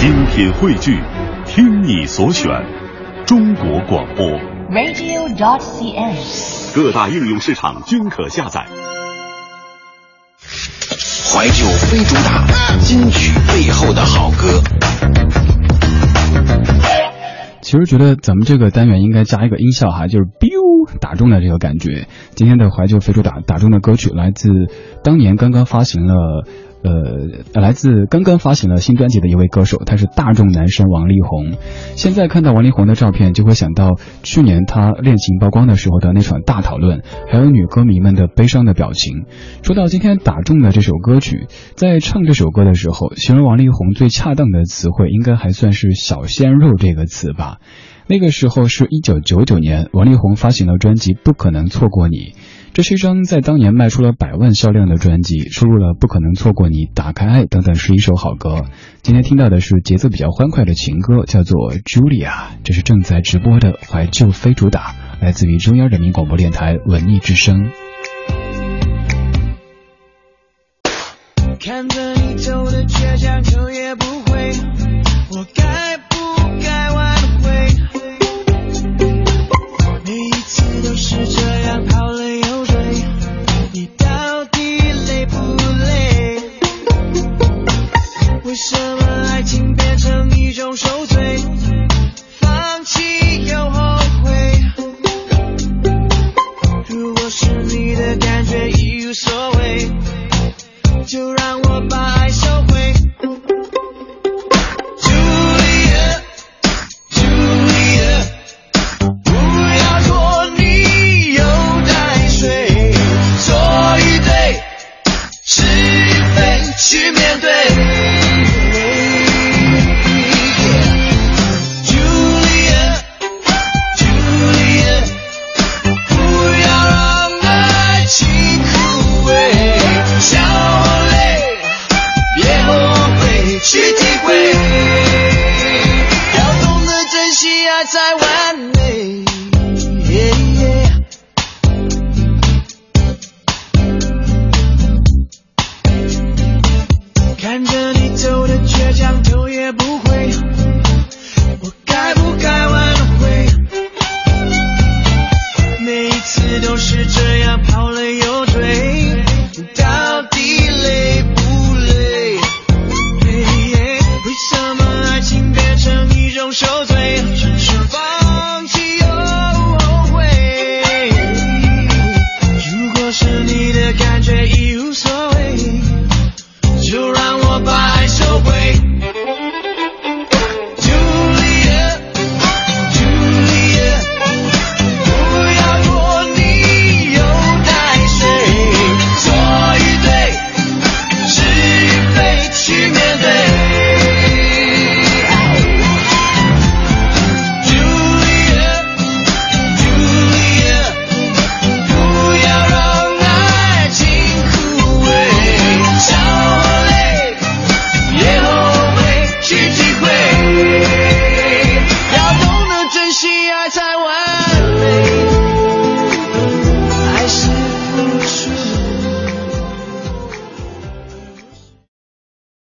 精品汇聚，听你所选，中国广播。radio.dot.cn，。各大应用市场均可下载。怀旧非主打，金曲背后的好歌。其实觉得咱们这个单元应该加一个音效哈，就是 biu 打中的这个感觉。今天的怀旧非主打打中的歌曲来自当年刚刚发行了。呃，来自刚刚发行了新专辑的一位歌手，他是大众男神王力宏。现在看到王力宏的照片，就会想到去年他恋情曝光的时候的那场大讨论，还有女歌迷们的悲伤的表情。说到今天打中的这首歌曲，在唱这首歌的时候，形容王力宏最恰当的词汇，应该还算是“小鲜肉”这个词吧。那个时候是一九九九年，王力宏发行了专辑《不可能错过你》。这是一张在当年卖出了百万销量的专辑，收录了《不可能错过你》《打开爱》等等十一首好歌。今天听到的是节奏比较欢快的情歌，叫做《Julia》，这是正在直播的怀旧非主打，来自于中央人民广播电台文艺之声。看着你走的倔强，头也不回，我该是你的感觉已无所谓就让我再完美。看着你走的倔强头也不回。